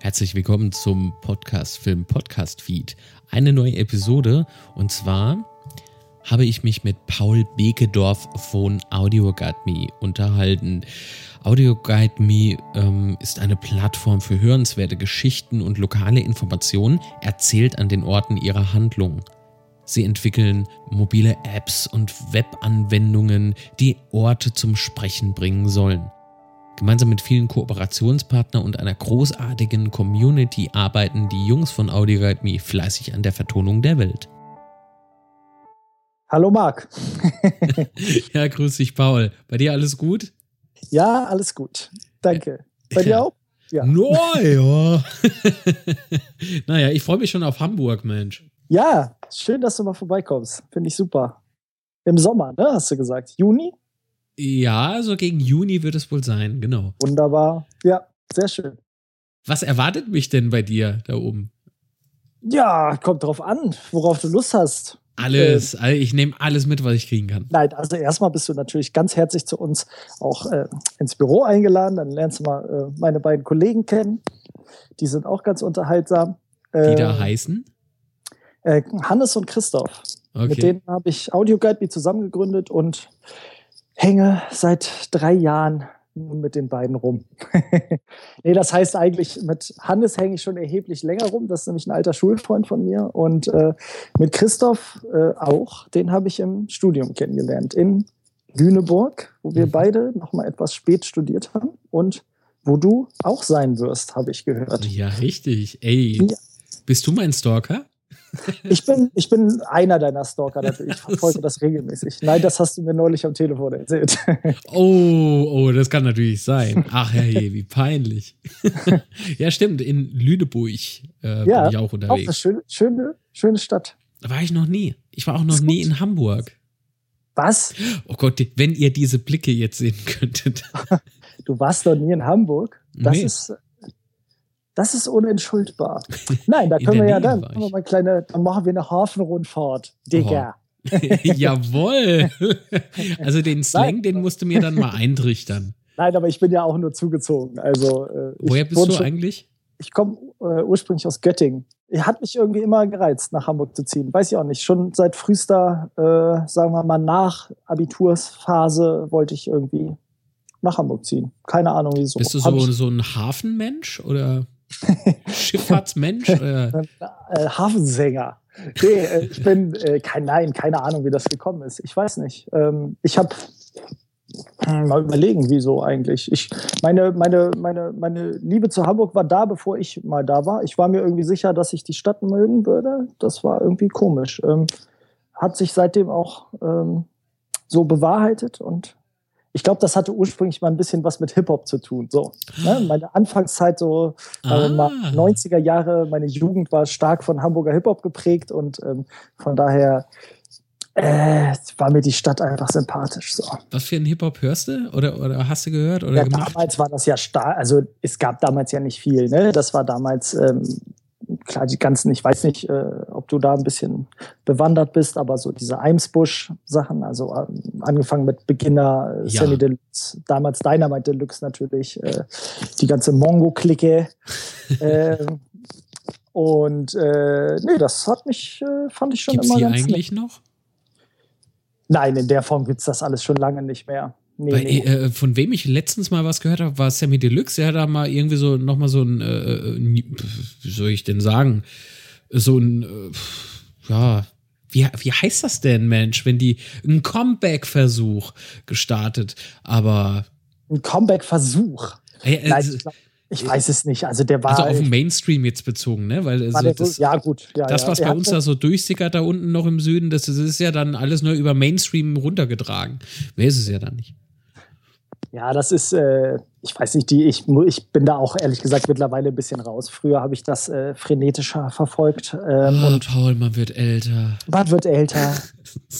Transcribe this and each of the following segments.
Herzlich willkommen zum Podcast Film Podcast Feed. Eine neue Episode und zwar habe ich mich mit Paul Bekedorf von Audio Guide Me unterhalten. Audio Guide Me ähm, ist eine Plattform für hörenswerte Geschichten und lokale Informationen, erzählt an den Orten ihrer Handlung. Sie entwickeln mobile Apps und Webanwendungen, die Orte zum Sprechen bringen sollen. Gemeinsam mit vielen Kooperationspartnern und einer großartigen Community arbeiten die Jungs von Audio Guide Me fleißig an der Vertonung der Welt. Hallo Marc. ja, grüß dich Paul. Bei dir alles gut? Ja, alles gut. Danke. Bei dir auch? Ja. Naja. naja, ich freue mich schon auf Hamburg, Mensch. Ja, schön, dass du mal vorbeikommst. Finde ich super. Im Sommer, ne, hast du gesagt. Juni? Ja, so gegen Juni wird es wohl sein, genau. Wunderbar. Ja, sehr schön. Was erwartet mich denn bei dir da oben? Ja, kommt drauf an, worauf du Lust hast. Alles, äh, ich nehme alles mit, was ich kriegen kann. Nein, also erstmal bist du natürlich ganz herzlich zu uns auch äh, ins Büro eingeladen. Dann lernst du mal äh, meine beiden Kollegen kennen. Die sind auch ganz unterhaltsam. Die da ähm, heißen? Äh, Hannes und Christoph. Okay. Mit denen habe ich Audio Guide Me zusammen gegründet und hänge seit drei Jahren mit den beiden rum. nee, das heißt eigentlich, mit Hannes hänge ich schon erheblich länger rum. Das ist nämlich ein alter Schulfreund von mir. Und äh, mit Christoph äh, auch, den habe ich im Studium kennengelernt in Lüneburg, wo wir mhm. beide noch mal etwas spät studiert haben und wo du auch sein wirst, habe ich gehört. Ja, richtig. Ey, ja. bist du mein Stalker? Ich bin, ich bin einer deiner Stalker natürlich. Ich verfolge das regelmäßig. Nein, das hast du mir neulich am Telefon erzählt. Oh, oh, das kann natürlich sein. Ach hey, wie peinlich. ja, stimmt. In Lüneburg äh, ja, bin ich auch unterwegs. Auch eine schöne, schöne, schöne Stadt. Da war ich noch nie. Ich war auch noch nie in Hamburg. Was? Oh Gott, wenn ihr diese Blicke jetzt sehen könntet. Du warst noch nie in Hamburg? Das nee. ist das ist unentschuldbar. Nein, da können wir ja dann, wir mal kleine, dann machen wir eine Hafenrundfahrt. Digga. Jawoll. Also den Slang, Nein. den musst du mir dann mal eintrichtern. Nein, aber ich bin ja auch nur zugezogen. Also, äh, Woher bist du schon, eigentlich? Ich komme äh, ursprünglich aus Göttingen. Hat mich irgendwie immer gereizt, nach Hamburg zu ziehen. Weiß ich auch nicht. Schon seit frühester, äh, sagen wir mal, nach Abitursphase wollte ich irgendwie nach Hamburg ziehen. Keine Ahnung wieso. Bist du so, so ein Hafenmensch oder? Schifffahrtsmensch? äh, Hafensänger. Nee, äh, ich bin äh, kein Nein, keine Ahnung, wie das gekommen ist. Ich weiß nicht. Ähm, ich habe hm, mal überlegen, wieso eigentlich. Ich, meine, meine, meine, meine Liebe zu Hamburg war da, bevor ich mal da war. Ich war mir irgendwie sicher, dass ich die Stadt mögen würde. Das war irgendwie komisch. Ähm, hat sich seitdem auch ähm, so bewahrheitet und ich glaube, das hatte ursprünglich mal ein bisschen was mit Hip-Hop zu tun. So, ne? Meine Anfangszeit, so ah. 90er Jahre, meine Jugend war stark von Hamburger Hip-Hop geprägt und ähm, von daher äh, war mir die Stadt einfach sympathisch. So. Was für ein Hip-Hop hörst du oder, oder hast du gehört oder ja, gemacht? Damals war das ja stark, also es gab damals ja nicht viel. Ne? Das war damals ähm, klar, die ganzen, ich weiß nicht, äh, ob du da ein bisschen bewandert bist, aber so diese Eimsbusch-Sachen, also äh, angefangen mit Beginner, äh, ja. Sammy Deluxe, damals Dynamite Deluxe natürlich, äh, die ganze Mongo-Clique. Ähm, und äh, nee, das hat mich, äh, fand ich schon Gibt's immer die ganz eigentlich nett. noch? Nein, in der Form gibt es das alles schon lange nicht mehr. Nee, Weil, nee. Äh, von wem ich letztens mal was gehört habe, war Sammy Deluxe. Er hat da mal irgendwie so nochmal so ein, äh, äh wie soll ich denn sagen, so ein, äh, ja, wie, wie heißt das denn, Mensch, wenn die einen Comeback-Versuch gestartet, aber. Ein Comeback-Versuch? Äh, Nein, ich glaub, ich weiß es nicht. Also der war. Also auf den Mainstream jetzt bezogen, ne? Weil also das, ja, gut. Ja, das, was ja. bei uns da so durchsickert da unten noch im Süden, das, das ist ja dann alles nur über Mainstream runtergetragen. Mehr ist es ja dann nicht. Ja, das ist, äh, ich weiß nicht, die, ich, ich bin da auch ehrlich gesagt mittlerweile ein bisschen raus. Früher habe ich das äh, frenetischer verfolgt. Ähm, oh, und Paul, man wird älter. Man wird älter.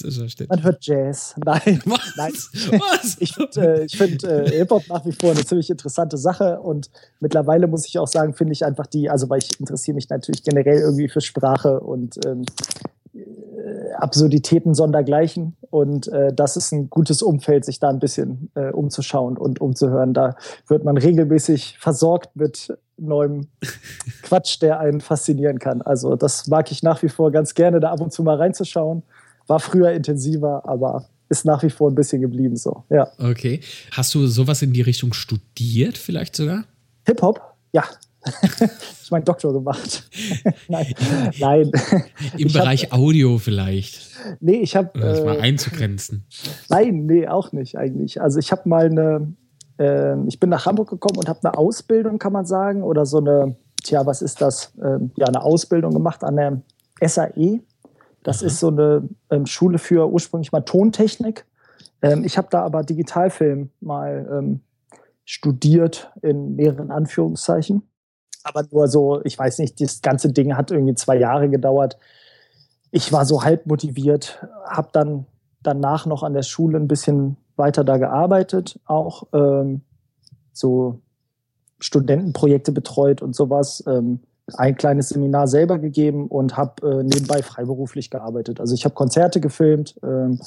man hört Jazz. Nein. Was? Nein. Was? Ich finde äh, find, äh, Hip-Hop nach wie vor eine ziemlich interessante Sache und mittlerweile muss ich auch sagen, finde ich einfach die, also weil ich interessiere mich natürlich generell irgendwie für Sprache und ähm, Absurditäten sondergleichen. Und äh, das ist ein gutes Umfeld, sich da ein bisschen äh, umzuschauen und umzuhören. Da wird man regelmäßig versorgt mit neuem Quatsch, der einen faszinieren kann. Also das mag ich nach wie vor ganz gerne, da ab und zu mal reinzuschauen. War früher intensiver, aber ist nach wie vor ein bisschen geblieben so. Ja. Okay. Hast du sowas in die Richtung studiert, vielleicht sogar? Hip-Hop? Ja, ich meinen Doktor gemacht. Nein. Nein. Im ich Bereich hab, Audio vielleicht. Nee, ich habe. Um das äh, mal einzugrenzen. Nein, nee, auch nicht eigentlich. Also ich habe mal eine. Äh, ich bin nach Hamburg gekommen und habe eine Ausbildung, kann man sagen, oder so eine. Tja, was ist das? Ähm, ja, eine Ausbildung gemacht an der SAE. Das Aha. ist so eine ähm, Schule für ursprünglich mal Tontechnik. Ähm, ich habe da aber Digitalfilm mal ähm, studiert in mehreren Anführungszeichen aber nur so, ich weiß nicht, das ganze Ding hat irgendwie zwei Jahre gedauert. Ich war so halb motiviert, habe dann danach noch an der Schule ein bisschen weiter da gearbeitet, auch ähm, so Studentenprojekte betreut und sowas. Ähm, ein kleines Seminar selber gegeben und habe äh, nebenbei freiberuflich gearbeitet. Also ich habe Konzerte gefilmt, ähm,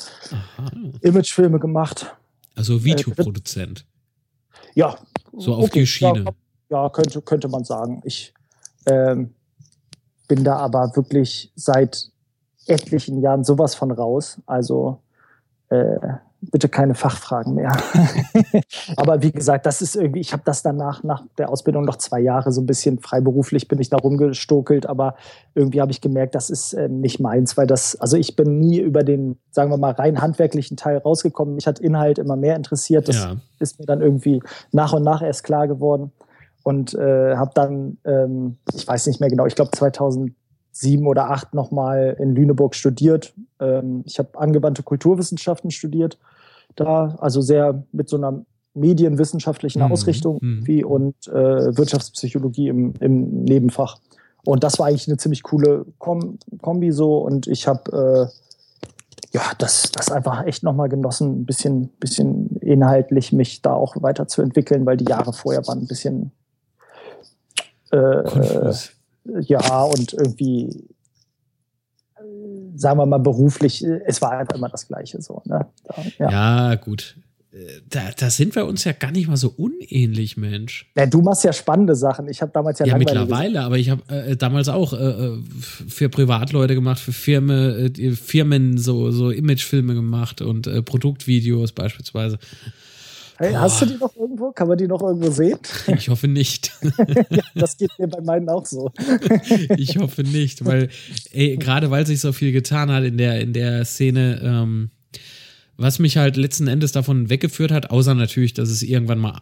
Imagefilme gemacht. Also Videoproduzent. Äh, ja. So auf okay, die Schiene. Ja, ja, könnte, könnte man sagen. Ich ähm, bin da aber wirklich seit etlichen Jahren sowas von raus. Also äh, bitte keine Fachfragen mehr. aber wie gesagt, das ist irgendwie, ich habe das danach, nach der Ausbildung noch zwei Jahre so ein bisschen freiberuflich bin ich da rumgestokelt, aber irgendwie habe ich gemerkt, das ist äh, nicht meins, weil das, also ich bin nie über den, sagen wir mal, rein handwerklichen Teil rausgekommen. Mich hat Inhalt immer mehr interessiert. Das ja. ist mir dann irgendwie nach und nach erst klar geworden und äh, habe dann, ähm, ich weiß nicht mehr genau, ich glaube 2007 oder 2008 nochmal in Lüneburg studiert. Ähm, ich habe angewandte Kulturwissenschaften studiert, da also sehr mit so einer medienwissenschaftlichen mhm. Ausrichtung mhm. wie und äh, Wirtschaftspsychologie im, im Nebenfach. Und das war eigentlich eine ziemlich coole Kom Kombi so und ich habe äh, ja, das, das einfach echt nochmal genossen, ein bisschen, bisschen inhaltlich mich da auch weiterzuentwickeln, weil die Jahre vorher waren ein bisschen äh, ja, und irgendwie, sagen wir mal, beruflich, es war einfach immer das Gleiche so. Ne? Ja. ja. gut. Da, da, sind wir uns ja gar nicht mal so unähnlich, Mensch. Ja, du machst ja spannende Sachen. Ich habe damals ja Ja, mittlerweile, aber ich habe äh, damals auch äh, äh, für Privatleute gemacht, für Firmen, äh, Firmen so, so Imagefilme gemacht und äh, Produktvideos beispielsweise. Hey, hast du die noch irgendwo? Kann man die noch irgendwo sehen? Ich hoffe nicht. ja, das geht mir bei meinen auch so. ich hoffe nicht, weil, ey, gerade weil sich so viel getan hat in der, in der Szene, ähm, was mich halt letzten Endes davon weggeführt hat, außer natürlich, dass es irgendwann mal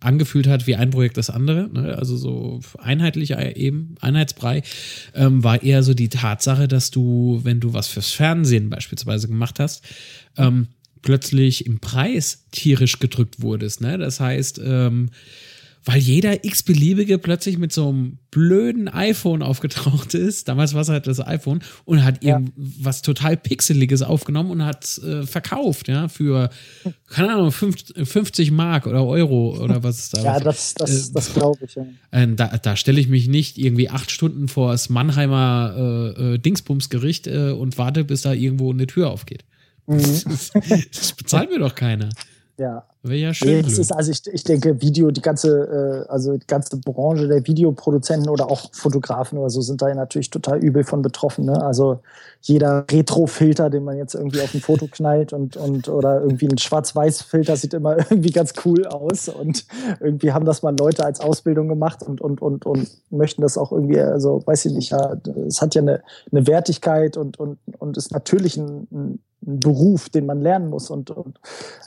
angefühlt hat wie ein Projekt das andere, ne? also so einheitlich eben, Einheitsbrei, ähm, war eher so die Tatsache, dass du, wenn du was fürs Fernsehen beispielsweise gemacht hast, ähm, plötzlich im Preis tierisch gedrückt wurdest. Ne? Das heißt, ähm, weil jeder x-beliebige plötzlich mit so einem blöden iPhone aufgetaucht ist. Damals war es halt das iPhone und hat ja. irgendwas total Pixeliges aufgenommen und hat äh, verkauft, ja, für, keine Ahnung, 50 Mark oder Euro oder was ist da. ja, das, das, äh, das glaube ich. Ja. Äh, da da stelle ich mich nicht irgendwie acht Stunden vor das Mannheimer äh, äh Dingsbumsgericht äh, und warte, bis da irgendwo eine Tür aufgeht. Mhm. Das, bezahlt mir doch keiner. Ja. Wäre ja schön. Nee, ist, also ich, ich denke, Video, die ganze, äh, also die ganze Branche der Videoproduzenten oder auch Fotografen oder so sind da natürlich total übel von betroffen. Ne? Also jeder Retro-Filter, den man jetzt irgendwie auf ein Foto knallt und, und oder irgendwie ein Schwarz-Weiß-Filter sieht immer irgendwie ganz cool aus. Und irgendwie haben das mal Leute als Ausbildung gemacht und, und, und, und möchten das auch irgendwie, also weiß ich nicht, ja, es hat ja eine, eine Wertigkeit und, und, und ist natürlich ein, ein ein Beruf, den man lernen muss und, und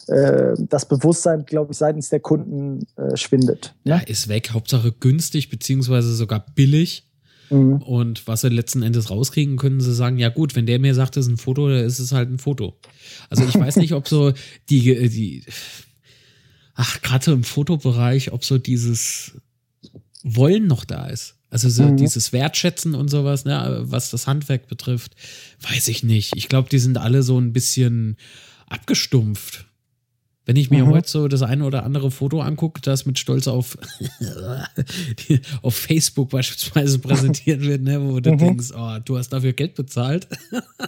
äh, das Bewusstsein, glaube ich, seitens der Kunden äh, schwindet. Ne? Ja, ist weg. Hauptsache günstig beziehungsweise sogar billig. Mhm. Und was sie letzten Endes rauskriegen, können sie sagen, ja gut, wenn der mir sagt, es ist ein Foto, dann ist es halt ein Foto. Also ich weiß nicht, ob so die, die ach, gerade im Fotobereich, ob so dieses Wollen noch da ist. Also so mhm. dieses Wertschätzen und sowas, ne, was das Handwerk betrifft, weiß ich nicht. Ich glaube, die sind alle so ein bisschen abgestumpft. Wenn ich mir mhm. heute so das eine oder andere Foto angucke, das mit Stolz auf, auf Facebook beispielsweise präsentiert wird, ne, wo du mhm. denkst, oh, du hast dafür Geld bezahlt.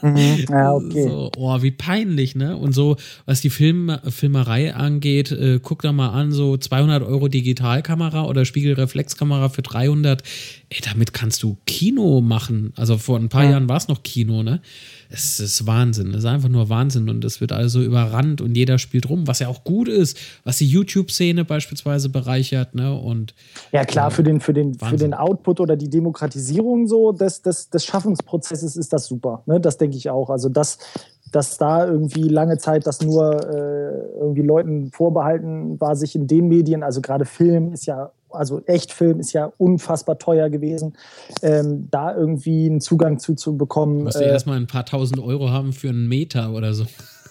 Mhm. Ja, okay. So, oh, wie peinlich, ne? Und so, was die Film, Filmerei angeht, äh, guck da mal an, so 200 Euro Digitalkamera oder Spiegelreflexkamera für 300. Ey, damit kannst du Kino machen. Also vor ein paar ja. Jahren war es noch Kino, ne? Es ist Wahnsinn. Es ist einfach nur Wahnsinn und es wird also überrannt und jeder spielt rum, was ja auch gut ist, was die YouTube-Szene beispielsweise bereichert. Ne? Und, ja, klar, für, den, für, den, für den Output oder die Demokratisierung so des, des, des Schaffungsprozesses ist das super. Ne? Das denke ich auch. Also, das, dass da irgendwie lange Zeit das nur äh, irgendwie Leuten vorbehalten war, sich in den Medien, also gerade Film ist ja also Echtfilm ist ja unfassbar teuer gewesen, ähm, da irgendwie einen Zugang zu, zu bekommen. Musst du äh, erstmal ein paar tausend Euro haben für einen Meter oder so.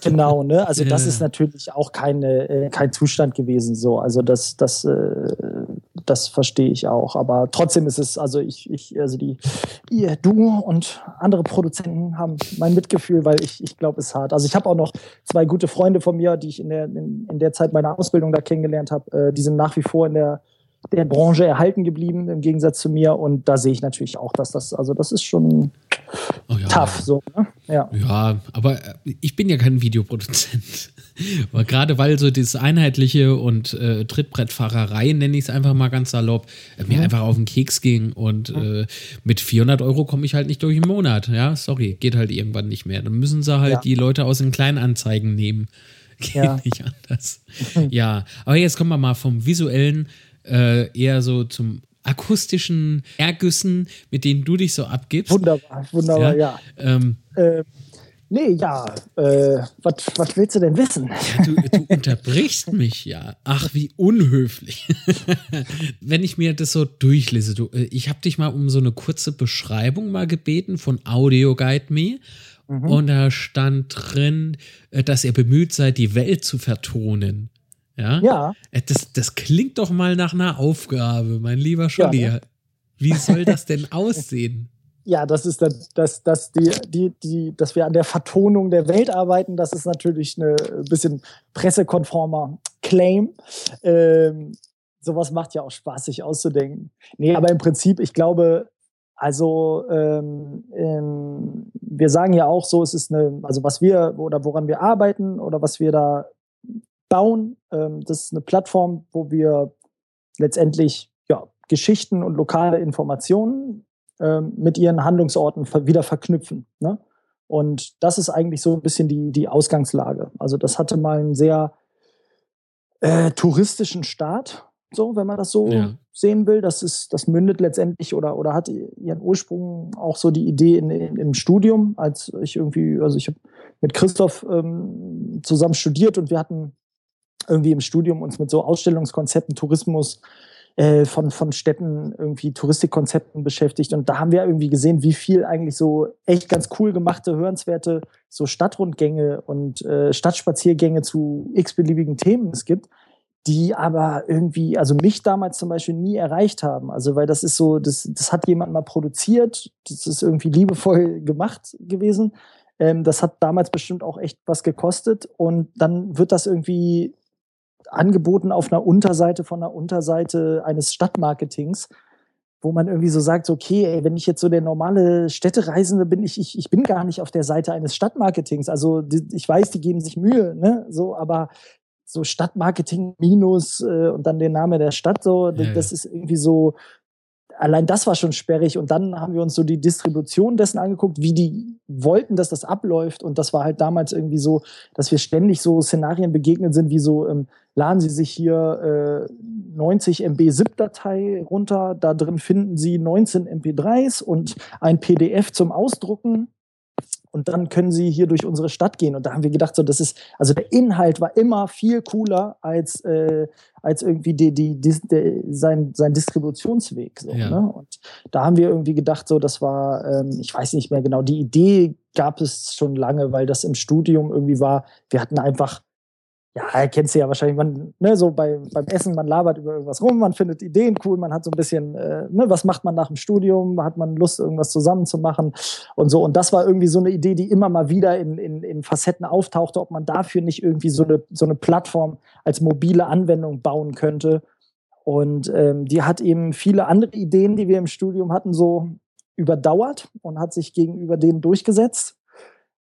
Genau, ne? Also das ist natürlich auch keine, äh, kein Zustand gewesen so. Also das, das, äh, das verstehe ich auch. Aber trotzdem ist es, also ich, ich, also die, ihr, du und andere Produzenten haben mein Mitgefühl, weil ich, ich glaube, es ist hart. Also ich habe auch noch zwei gute Freunde von mir, die ich in der, in, in der Zeit meiner Ausbildung da kennengelernt habe. Äh, die sind nach wie vor in der der Branche erhalten geblieben, im Gegensatz zu mir. Und da sehe ich natürlich auch, dass das, also das ist schon oh ja, tough. So, ne? ja. ja, aber äh, ich bin ja kein Videoproduzent. aber gerade weil so das Einheitliche und äh, Trittbrettfahrerei, nenne ich es einfach mal ganz salopp, äh, mir mhm. einfach auf den Keks ging. Und mhm. äh, mit 400 Euro komme ich halt nicht durch den Monat. Ja, sorry, geht halt irgendwann nicht mehr. Dann müssen sie halt ja. die Leute aus den Kleinanzeigen nehmen. Geht ja. nicht anders. ja, aber jetzt kommen wir mal vom visuellen äh, eher so zum akustischen Ergüssen, mit denen du dich so abgibst. Wunderbar, wunderbar, ja. ja. Ähm, äh, nee, ja, äh, was willst du denn wissen? Ja, du, du unterbrichst mich ja. Ach, wie unhöflich. Wenn ich mir das so durchlese, du, äh, ich habe dich mal um so eine kurze Beschreibung mal gebeten von Audio Guide Me. Mhm. Und da stand drin, äh, dass ihr bemüht seid, die Welt zu vertonen. Ja. ja. Äh, das, das klingt doch mal nach einer Aufgabe, mein lieber Scholli. Ja, ne? Wie soll das denn aussehen? Ja, das ist das, das, das die, die, die, dass wir an der Vertonung der Welt arbeiten, das ist natürlich ein bisschen pressekonformer Claim. Ähm, sowas macht ja auch Spaß, sich auszudenken. Nee, aber im Prinzip, ich glaube, also ähm, ähm, wir sagen ja auch so, es ist eine, also was wir oder woran wir arbeiten oder was wir da bauen. Ähm, das ist eine Plattform, wo wir letztendlich ja, Geschichten und lokale Informationen ähm, mit ihren Handlungsorten wieder verknüpfen. Ne? Und das ist eigentlich so ein bisschen die, die Ausgangslage. Also das hatte mal einen sehr äh, touristischen Start, so, wenn man das so ja. sehen will. Das ist, das mündet letztendlich oder, oder hat ihren Ursprung auch so die Idee in, in, im Studium, als ich irgendwie, also ich habe mit Christoph ähm, zusammen studiert und wir hatten irgendwie im Studium uns mit so Ausstellungskonzepten, Tourismus äh, von, von Städten, irgendwie Touristikkonzepten beschäftigt. Und da haben wir irgendwie gesehen, wie viel eigentlich so echt ganz cool gemachte, hörenswerte so Stadtrundgänge und äh, Stadtspaziergänge zu x-beliebigen Themen es gibt, die aber irgendwie, also mich damals zum Beispiel nie erreicht haben. Also weil das ist so, das, das hat jemand mal produziert, das ist irgendwie liebevoll gemacht gewesen. Ähm, das hat damals bestimmt auch echt was gekostet und dann wird das irgendwie angeboten auf einer Unterseite von einer Unterseite eines Stadtmarketings, wo man irgendwie so sagt, okay, ey, wenn ich jetzt so der normale Städtereisende bin, ich, ich, ich bin gar nicht auf der Seite eines Stadtmarketings. Also die, ich weiß, die geben sich Mühe, ne? So, aber so Stadtmarketing minus äh, und dann der Name der Stadt, so, ja, das ja. ist irgendwie so, allein das war schon sperrig. Und dann haben wir uns so die Distribution dessen angeguckt, wie die wollten, dass das abläuft. Und das war halt damals irgendwie so, dass wir ständig so Szenarien begegnet sind, wie so, ähm, laden Sie sich hier äh, 90 MB ZIP-Datei runter, da drin finden Sie 19 MP3s und ein PDF zum Ausdrucken und dann können sie hier durch unsere Stadt gehen. Und da haben wir gedacht, so, das ist, also der Inhalt war immer viel cooler als, äh, als irgendwie die, die, die, die sein, sein Distributionsweg. So, ja. ne? Und da haben wir irgendwie gedacht, so, das war, ähm, ich weiß nicht mehr genau, die Idee gab es schon lange, weil das im Studium irgendwie war, wir hatten einfach ja, kennst du ja wahrscheinlich, man, ne, so bei, beim Essen, man labert über irgendwas rum, man findet Ideen cool, man hat so ein bisschen, äh, ne, was macht man nach dem Studium, hat man Lust, irgendwas zusammen zu machen und so. Und das war irgendwie so eine Idee, die immer mal wieder in, in, in Facetten auftauchte, ob man dafür nicht irgendwie so eine, so eine Plattform als mobile Anwendung bauen könnte. Und ähm, die hat eben viele andere Ideen, die wir im Studium hatten, so überdauert und hat sich gegenüber denen durchgesetzt.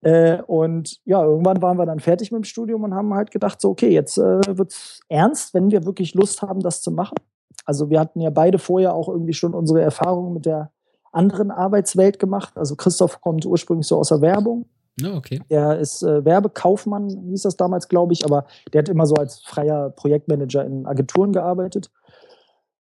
Äh, und ja, irgendwann waren wir dann fertig mit dem Studium und haben halt gedacht, so, okay, jetzt äh, wird's ernst, wenn wir wirklich Lust haben, das zu machen. Also wir hatten ja beide vorher auch irgendwie schon unsere Erfahrungen mit der anderen Arbeitswelt gemacht. Also Christoph kommt ursprünglich so aus der Werbung. Oh, okay. Er ist äh, Werbekaufmann, hieß das damals, glaube ich, aber der hat immer so als freier Projektmanager in Agenturen gearbeitet.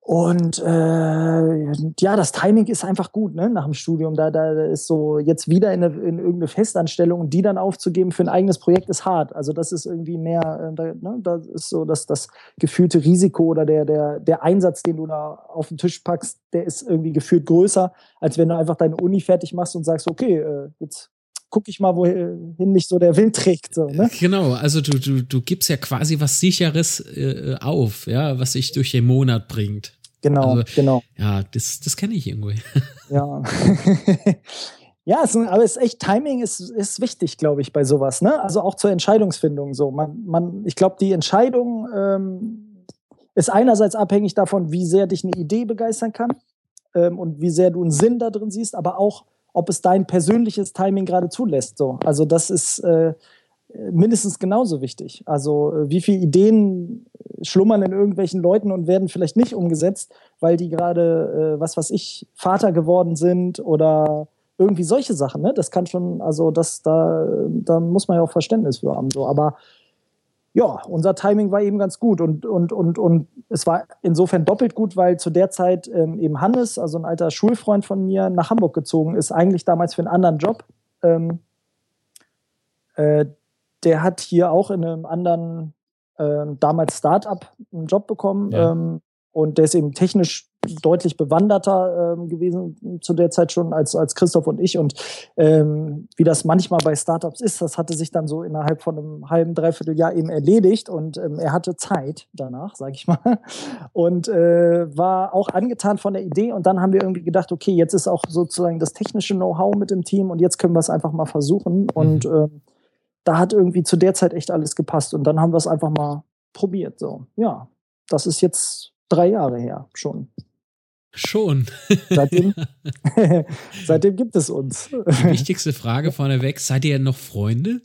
Und äh, ja, das Timing ist einfach gut, ne? Nach dem Studium. Da, da ist so jetzt wieder in, eine, in irgendeine Festanstellung, die dann aufzugeben für ein eigenes Projekt ist hart. Also das ist irgendwie mehr, äh, da, ne? das ist so, dass das gefühlte Risiko oder der, der, der Einsatz, den du da auf den Tisch packst, der ist irgendwie gefühlt größer, als wenn du einfach deine Uni fertig machst und sagst, okay, äh, jetzt gucke ich mal, wohin mich so der Wind trägt. So, ne? Genau, also du, du, du gibst ja quasi was Sicheres äh, auf, ja, was sich durch den Monat bringt. Genau, also, genau. Ja, das, das kenne ich irgendwie. Ja. ja, es, aber es ist echt, Timing ist, ist wichtig, glaube ich, bei sowas. Ne? Also auch zur Entscheidungsfindung. So. Man, man, ich glaube, die Entscheidung ähm, ist einerseits abhängig davon, wie sehr dich eine Idee begeistern kann ähm, und wie sehr du einen Sinn da drin siehst, aber auch, ob es dein persönliches Timing gerade zulässt. So. Also das ist äh, mindestens genauso wichtig. Also äh, wie viele Ideen schlummern in irgendwelchen Leuten und werden vielleicht nicht umgesetzt, weil die gerade, äh, was weiß ich, Vater geworden sind oder irgendwie solche Sachen. Ne? Das kann schon, also das, da, da muss man ja auch Verständnis für haben. So. Aber ja, unser Timing war eben ganz gut und, und, und, und es war insofern doppelt gut, weil zu der Zeit ähm, eben Hannes, also ein alter Schulfreund von mir, nach Hamburg gezogen ist, eigentlich damals für einen anderen Job. Ähm, äh, der hat hier auch in einem anderen, äh, damals Startup, einen Job bekommen. Ja. Ähm, und der ist eben technisch deutlich bewanderter ähm, gewesen zu der Zeit schon als, als Christoph und ich. Und ähm, wie das manchmal bei Startups ist, das hatte sich dann so innerhalb von einem halben, dreiviertel Jahr eben erledigt und ähm, er hatte Zeit danach, sage ich mal. Und äh, war auch angetan von der Idee. Und dann haben wir irgendwie gedacht, okay, jetzt ist auch sozusagen das technische Know-how mit im Team und jetzt können wir es einfach mal versuchen. Mhm. Und ähm, da hat irgendwie zu der Zeit echt alles gepasst. Und dann haben wir es einfach mal probiert. So, ja, das ist jetzt drei Jahre her schon. Schon. Seitdem, seitdem gibt es uns. Die wichtigste Frage vorneweg: Seid ihr noch Freunde?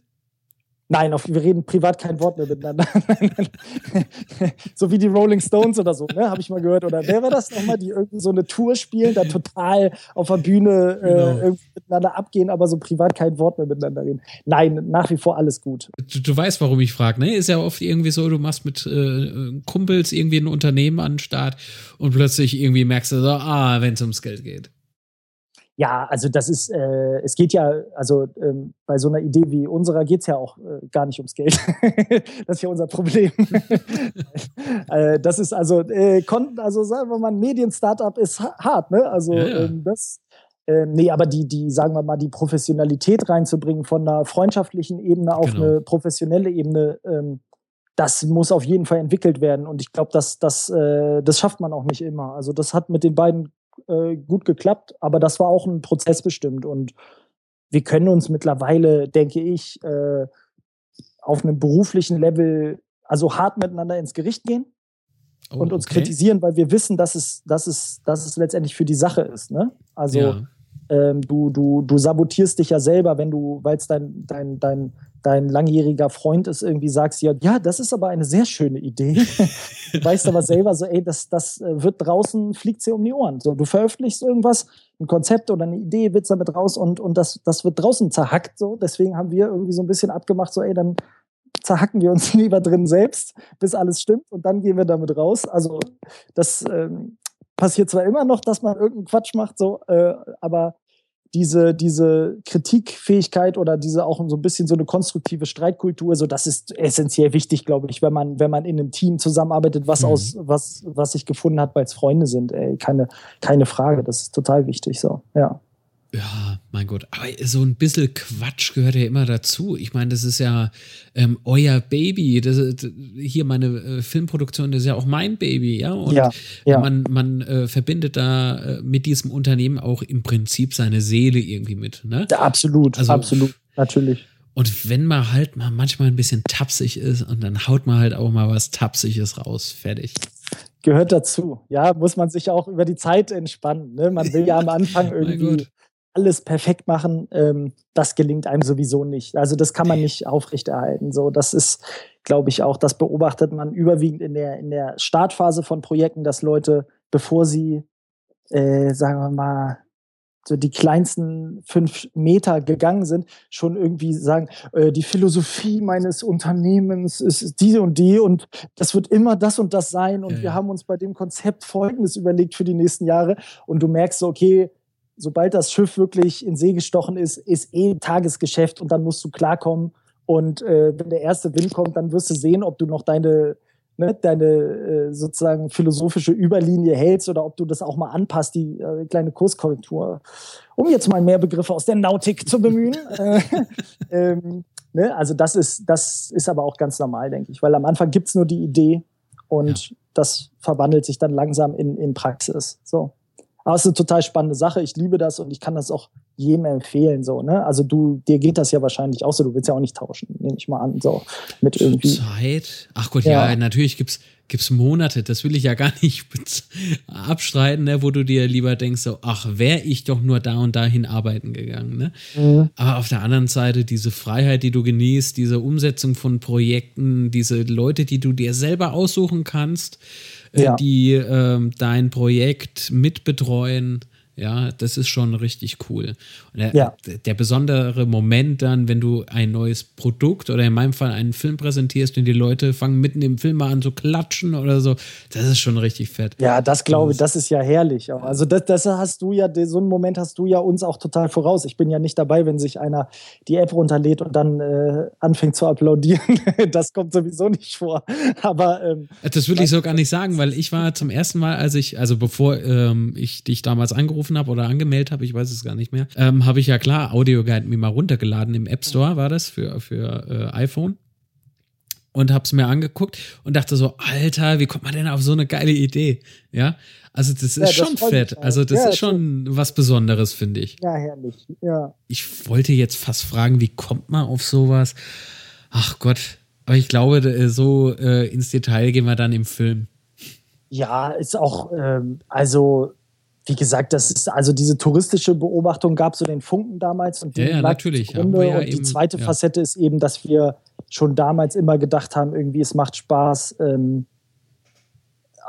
Nein, auf, wir reden privat kein Wort mehr miteinander. so wie die Rolling Stones oder so, ne? habe ich mal gehört. Oder wer war das nochmal, die irgendwie so eine Tour spielen, da total auf der Bühne äh, genau. irgendwie miteinander abgehen, aber so privat kein Wort mehr miteinander reden. Nein, nach wie vor alles gut. Du, du weißt, warum ich frage, ne? Ist ja oft irgendwie so, du machst mit äh, Kumpels irgendwie ein Unternehmen an den Start und plötzlich irgendwie merkst du so, ah, wenn es ums Geld geht. Ja, also das ist, äh, es geht ja, also ähm, bei so einer Idee wie unserer geht es ja auch äh, gar nicht ums Geld. das ist ja unser Problem. äh, das ist also, äh, also sagen wir mal, ein Medien-Startup ist hart, ne? Also ja, ja. Ähm, das, äh, nee, aber die, die, sagen wir mal, die Professionalität reinzubringen von einer freundschaftlichen Ebene auf genau. eine professionelle Ebene, ähm, das muss auf jeden Fall entwickelt werden. Und ich glaube, das, das, äh, das schafft man auch nicht immer. Also das hat mit den beiden äh, gut geklappt, aber das war auch ein Prozess bestimmt und wir können uns mittlerweile, denke ich, äh, auf einem beruflichen Level also hart miteinander ins Gericht gehen oh, und uns okay. kritisieren, weil wir wissen, dass es, dass es, dass es letztendlich für die Sache ist. Ne? Also ja. ähm, du, du, du sabotierst dich ja selber, wenn du, weil es dein, dein, dein, dein langjähriger Freund ist, irgendwie sagst, ja, ja, das ist aber eine sehr schöne Idee. du weißt aber selber so, ey, das, das äh, wird draußen, fliegt dir um die Ohren. So, du veröffentlichst irgendwas, ein Konzept oder eine Idee, wird damit raus und, und das, das wird draußen zerhackt. So. Deswegen haben wir irgendwie so ein bisschen abgemacht, so, ey, dann zerhacken wir uns lieber drin selbst, bis alles stimmt und dann gehen wir damit raus. Also das ähm, passiert zwar immer noch, dass man irgendeinen Quatsch macht, so, äh, aber diese, diese Kritikfähigkeit oder diese auch so ein bisschen so eine konstruktive Streitkultur, so das ist essentiell wichtig, glaube ich, wenn man, wenn man in einem Team zusammenarbeitet, was mhm. aus, was, was sich gefunden hat, weil es Freunde sind, ey, keine, keine Frage. Das ist total wichtig, so, ja. Ja, mein Gott. Aber so ein bisschen Quatsch gehört ja immer dazu. Ich meine, das ist ja ähm, euer Baby. Das, das, hier meine äh, Filmproduktion, das ist ja auch mein Baby, ja. Und ja, ja. man, man äh, verbindet da äh, mit diesem Unternehmen auch im Prinzip seine Seele irgendwie mit. Ne? Ja, absolut, also, absolut, natürlich. Und wenn man halt mal manchmal ein bisschen tapsig ist und dann haut man halt auch mal was Tapsiges raus. Fertig gehört dazu. Ja, muss man sich auch über die Zeit entspannen. Ne? Man will ja am Anfang irgendwie alles perfekt machen, ähm, das gelingt einem sowieso nicht. Also das kann man nicht aufrechterhalten. So, das ist, glaube ich, auch, das beobachtet man überwiegend in der, in der Startphase von Projekten, dass Leute, bevor sie, äh, sagen wir mal, so die kleinsten fünf Meter gegangen sind, schon irgendwie sagen, äh, die Philosophie meines Unternehmens ist diese und die und das wird immer das und das sein und ja. wir haben uns bei dem Konzept Folgendes überlegt für die nächsten Jahre und du merkst so, okay, sobald das Schiff wirklich in See gestochen ist, ist eh Tagesgeschäft und dann musst du klarkommen. Und äh, wenn der erste Wind kommt, dann wirst du sehen, ob du noch deine, ne, deine äh, sozusagen philosophische Überlinie hältst oder ob du das auch mal anpasst, die äh, kleine Kurskorrektur. Um jetzt mal mehr Begriffe aus der Nautik zu bemühen. Äh, ähm, ne? Also das ist, das ist aber auch ganz normal, denke ich, weil am Anfang gibt es nur die Idee und ja. das verwandelt sich dann langsam in, in Praxis. So. Aber es ist eine total spannende Sache. Ich liebe das und ich kann das auch jedem empfehlen. So, ne? Also du, dir geht das ja wahrscheinlich auch so. Du willst ja auch nicht tauschen, nehme ich mal an. So mit irgendwie. Zeit? Ach Gott, ja, ja natürlich gibt's gibt's Monate. Das will ich ja gar nicht abstreiten, ne? wo du dir lieber denkst, so, ach, wäre ich doch nur da und dahin arbeiten gegangen. Ne? Mhm. Aber auf der anderen Seite diese Freiheit, die du genießt, diese Umsetzung von Projekten, diese Leute, die du dir selber aussuchen kannst ja. die ähm, dein Projekt mitbetreuen. Ja, das ist schon richtig cool. Der, ja. der, besondere Moment dann, wenn du ein neues Produkt oder in meinem Fall einen Film präsentierst und die Leute fangen mitten im Film mal an zu klatschen oder so, das ist schon richtig fett. Ja, das glaube ich, das ist ja herrlich. Also das, das hast du ja, so einen Moment hast du ja uns auch total voraus. Ich bin ja nicht dabei, wenn sich einer die App runterlädt und dann äh, anfängt zu applaudieren. das kommt sowieso nicht vor. Aber ähm, das will ich so gar nicht sagen, weil ich war zum ersten Mal, als ich, also bevor ähm, ich dich damals angerufen angerufen habe oder angemeldet habe, ich weiß es gar nicht mehr, ähm, habe ich ja klar Audioguide mir mal runtergeladen. Im App Store war das für, für äh, iPhone. Und habe es mir angeguckt und dachte so, Alter, wie kommt man denn auf so eine geile Idee? Ja, also das ist ja, das schon fett. Also das ja, ist schon das was Besonderes, finde ich. Ja, herrlich. Ja. Ich wollte jetzt fast fragen, wie kommt man auf sowas? Ach Gott, aber ich glaube, so äh, ins Detail gehen wir dann im Film. Ja, ist auch, ähm, also wie gesagt, das ist also diese touristische Beobachtung gab so den Funken damals und ja, ja natürlich. Ja, ja und die zweite ja. Facette ist eben, dass wir schon damals immer gedacht haben, irgendwie es macht Spaß, ähm,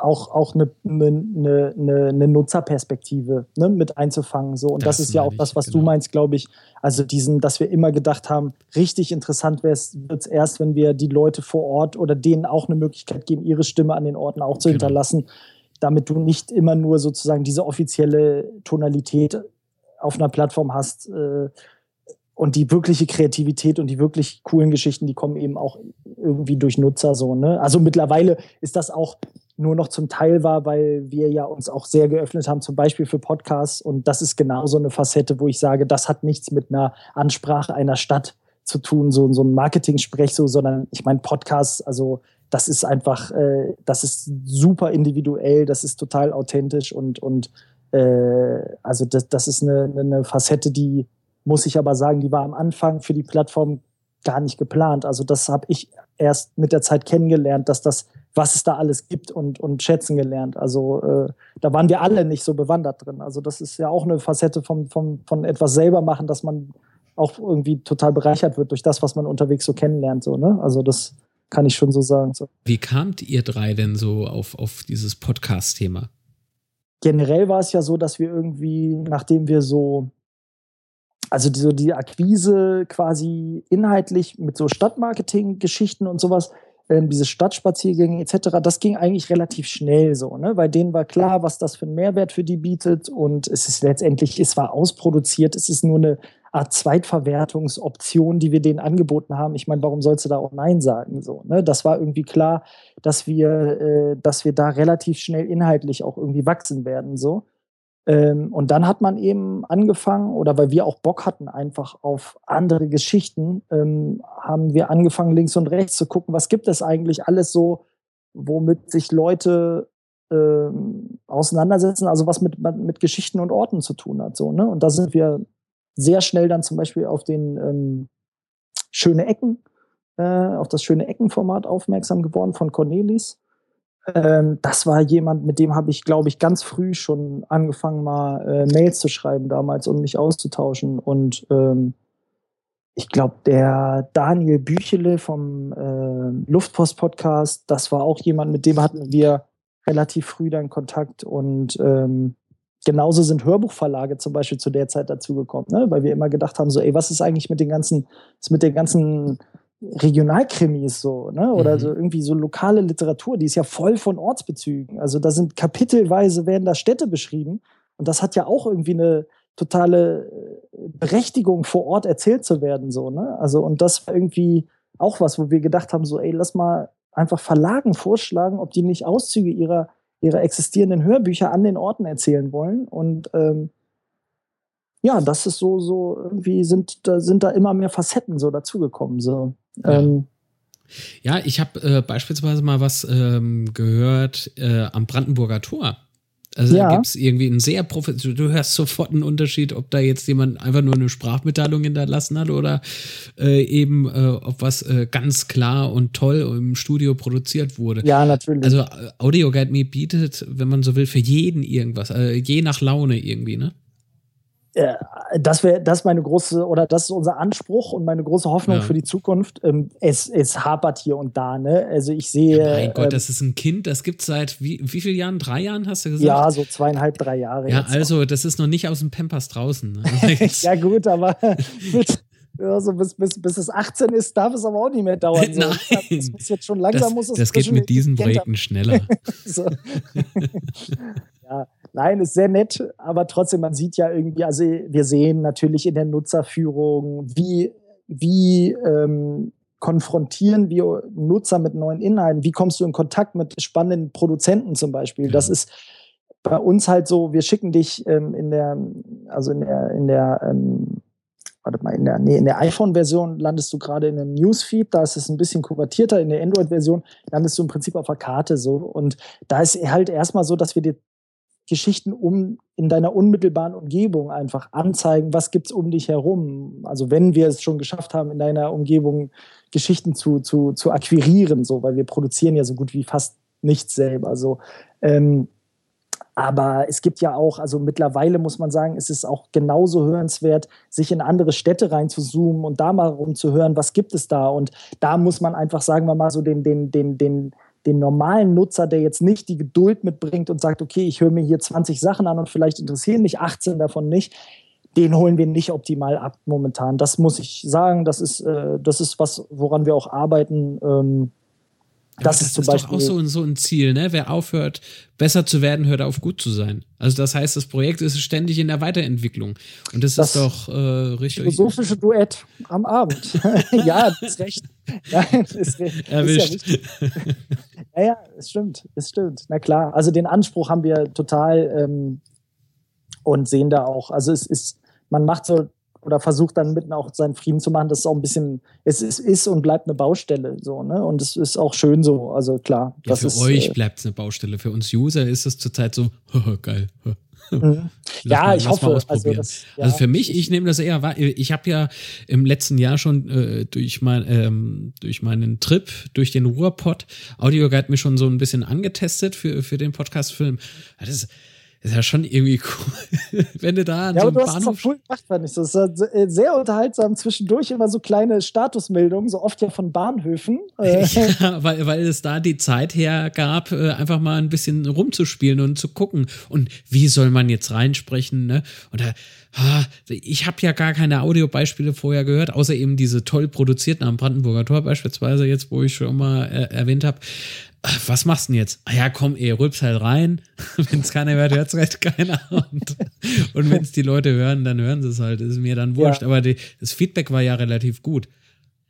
auch, auch eine, eine, eine, eine Nutzerperspektive ne, mit einzufangen. So. Und das, das ist ja auch das, was genau. du meinst, glaube ich. Also diesen, dass wir immer gedacht haben, richtig interessant wird es erst, wenn wir die Leute vor Ort oder denen auch eine Möglichkeit geben, ihre Stimme an den Orten auch zu genau. hinterlassen damit du nicht immer nur sozusagen diese offizielle Tonalität auf einer Plattform hast. Äh, und die wirkliche Kreativität und die wirklich coolen Geschichten, die kommen eben auch irgendwie durch Nutzer so. Ne? Also mittlerweile ist das auch nur noch zum Teil wahr, weil wir ja uns auch sehr geöffnet haben, zum Beispiel für Podcasts. Und das ist genau so eine Facette, wo ich sage, das hat nichts mit einer Ansprache einer Stadt zu tun, so, so ein Marketing-Sprech, so, sondern ich meine, Podcasts, also das ist einfach, äh, das ist super individuell, das ist total authentisch und, und äh, also das, das ist eine, eine Facette, die muss ich aber sagen, die war am Anfang für die Plattform gar nicht geplant. Also das habe ich erst mit der Zeit kennengelernt, dass das, was es da alles gibt und, und schätzen gelernt. Also äh, da waren wir alle nicht so bewandert drin. Also das ist ja auch eine Facette vom, vom, von etwas selber machen, dass man auch irgendwie total bereichert wird durch das, was man unterwegs so kennenlernt. So, ne? Also das kann ich schon so sagen. So. Wie kamt ihr drei denn so auf, auf dieses Podcast-Thema? Generell war es ja so, dass wir irgendwie, nachdem wir so, also die, so die Akquise quasi inhaltlich mit so Stadtmarketing-Geschichten und sowas, ähm, diese Stadtspaziergänge etc., das ging eigentlich relativ schnell so, ne? Weil denen war klar, was das für einen Mehrwert für die bietet und es ist letztendlich, es war ausproduziert, es ist nur eine Art Zweitverwertungsoption, die wir denen angeboten haben. Ich meine, warum sollst du da auch Nein sagen? So, ne? Das war irgendwie klar, dass wir, äh, dass wir da relativ schnell inhaltlich auch irgendwie wachsen werden. So. Ähm, und dann hat man eben angefangen, oder weil wir auch Bock hatten einfach auf andere Geschichten, ähm, haben wir angefangen, links und rechts zu gucken, was gibt es eigentlich alles so, womit sich Leute ähm, auseinandersetzen, also was mit, mit Geschichten und Orten zu tun hat. So, ne? Und da sind wir sehr schnell dann zum Beispiel auf den ähm, Schöne Ecken, äh, auf das Schöne Ecken-Format aufmerksam geworden von Cornelis. Ähm, das war jemand, mit dem habe ich, glaube ich, ganz früh schon angefangen, mal äh, Mails zu schreiben damals und mich auszutauschen. Und ähm, ich glaube, der Daniel Büchele vom äh, Luftpost-Podcast, das war auch jemand, mit dem hatten wir relativ früh dann Kontakt und ähm, genauso sind Hörbuchverlage zum Beispiel zu der Zeit dazugekommen, ne? weil wir immer gedacht haben, so, ey, was ist eigentlich mit den ganzen, ist mit den ganzen Regionalkrimis so, ne? Oder mhm. so irgendwie so lokale Literatur, die ist ja voll von Ortsbezügen. Also da sind kapitelweise werden da Städte beschrieben und das hat ja auch irgendwie eine totale äh, Berechtigung vor Ort erzählt zu werden so, ne? Also und das war irgendwie auch was, wo wir gedacht haben, so, ey, lass mal einfach Verlagen vorschlagen, ob die nicht Auszüge ihrer, ihrer existierenden Hörbücher an den Orten erzählen wollen. Und ähm, ja, das ist so, so irgendwie sind da, sind da immer mehr Facetten so dazugekommen. So. Ja. Ähm, ja, ich habe äh, beispielsweise mal was ähm, gehört äh, am Brandenburger Tor. Also ja. da gibt es irgendwie einen sehr professionell, du hörst sofort einen Unterschied, ob da jetzt jemand einfach nur eine Sprachmitteilung hinterlassen hat oder äh, eben äh, ob was äh, ganz klar und toll im Studio produziert wurde. Ja, natürlich. Also äh, Audio Guide Me bietet, wenn man so will, für jeden irgendwas, äh, je nach Laune irgendwie, ne? Äh, das wäre das meine große oder das ist unser Anspruch und meine große Hoffnung ja. für die Zukunft. Ähm, es, es hapert hier und da, ne? Also ich sehe. Ja, mein Gott, ähm, das ist ein Kind, das gibt seit wie, wie vielen Jahren? Drei Jahren, hast du gesagt? Ja, so zweieinhalb, drei Jahre. Ja, also das ist noch nicht aus dem Pampers draußen. Ne? ja, gut, aber mit, ja, so bis, bis, bis es 18 ist, darf es aber auch nicht mehr dauern. So. Nein. Das muss jetzt schon langsam das, muss es Das geht mit diesen Projekten schneller. ja, Nein, ist sehr nett, aber trotzdem, man sieht ja irgendwie, also wir sehen natürlich in der Nutzerführung, wie, wie ähm, konfrontieren wir Nutzer mit neuen Inhalten, wie kommst du in Kontakt mit spannenden Produzenten zum Beispiel. Ja. Das ist bei uns halt so, wir schicken dich ähm, in der, also in der, in der ähm, warte mal, in der, nee, in der iPhone-Version landest du gerade in einem Newsfeed, da ist es ein bisschen kuratierter, in der Android-Version landest du im Prinzip auf der Karte so. Und da ist halt erstmal so, dass wir dir Geschichten um in deiner unmittelbaren Umgebung einfach anzeigen, was gibt es um dich herum. Also wenn wir es schon geschafft haben, in deiner Umgebung Geschichten zu, zu, zu akquirieren, so, weil wir produzieren ja so gut wie fast nichts selber. So. Ähm, aber es gibt ja auch, also mittlerweile muss man sagen, ist es auch genauso hörenswert, sich in andere Städte reinzuzoomen und da mal rumzuhören, was gibt es da. Und da muss man einfach, sagen wir mal, so den, den, den, den, den normalen Nutzer, der jetzt nicht die Geduld mitbringt und sagt, okay, ich höre mir hier 20 Sachen an und vielleicht interessieren mich 18 davon nicht, den holen wir nicht optimal ab momentan. Das muss ich sagen, das ist, äh, das ist was, woran wir auch arbeiten. Ähm, das, das, ist zum ist Beispiel. Doch auch so, so ein Ziel, ne? Wer aufhört, besser zu werden, hört auf, gut zu sein. Also, das heißt, das Projekt ist ständig in der Weiterentwicklung. Und das, das ist doch äh, richtig. Philosophische Duett am Abend. ja, das ist recht. Ja, ist, Erwischt. Ist ja, ja, ja, es stimmt, es stimmt. Na klar. Also, den Anspruch haben wir total ähm, und sehen da auch. Also, es ist, man macht so oder versucht dann mitten auch seinen Frieden zu machen. Das ist auch ein bisschen, es ist, ist und bleibt eine Baustelle so, ne? Und es ist auch schön so. Also klar. Ja, für ist, euch äh, bleibt es eine Baustelle. Für uns User ist es zurzeit so, geil. Mhm. ja, mal, ich hoffe. Also, das, ja, also, für mich, ich nehme das eher wahr. Ich habe ja im letzten Jahr schon äh, durch, mein, ähm, durch meinen Trip durch den Ruhrpott Audio Guide mir schon so ein bisschen angetestet für, für den Podcast-Film. Das ist ist ja schon irgendwie cool, wenn du da an ja, so einem aber du Bahnhof... hast es cool gemacht, fand ich. Das ist äh, sehr unterhaltsam. Zwischendurch immer so kleine Statusmeldungen, so oft ja von Bahnhöfen. Äh, ja, weil, weil es da die Zeit hergab, äh, einfach mal ein bisschen rumzuspielen und zu gucken. Und wie soll man jetzt reinsprechen, ne? Und da ich habe ja gar keine Audiobeispiele vorher gehört, außer eben diese toll produzierten am Brandenburger Tor beispielsweise, jetzt wo ich schon mal äh, erwähnt habe was machst du denn jetzt? Ah ja, komm, ihr rülpst halt rein. wenn es keiner hört, hört es halt keiner. Und, und wenn es die Leute hören, dann hören sie es halt. Ist mir dann wurscht. Ja. Aber die, das Feedback war ja relativ gut.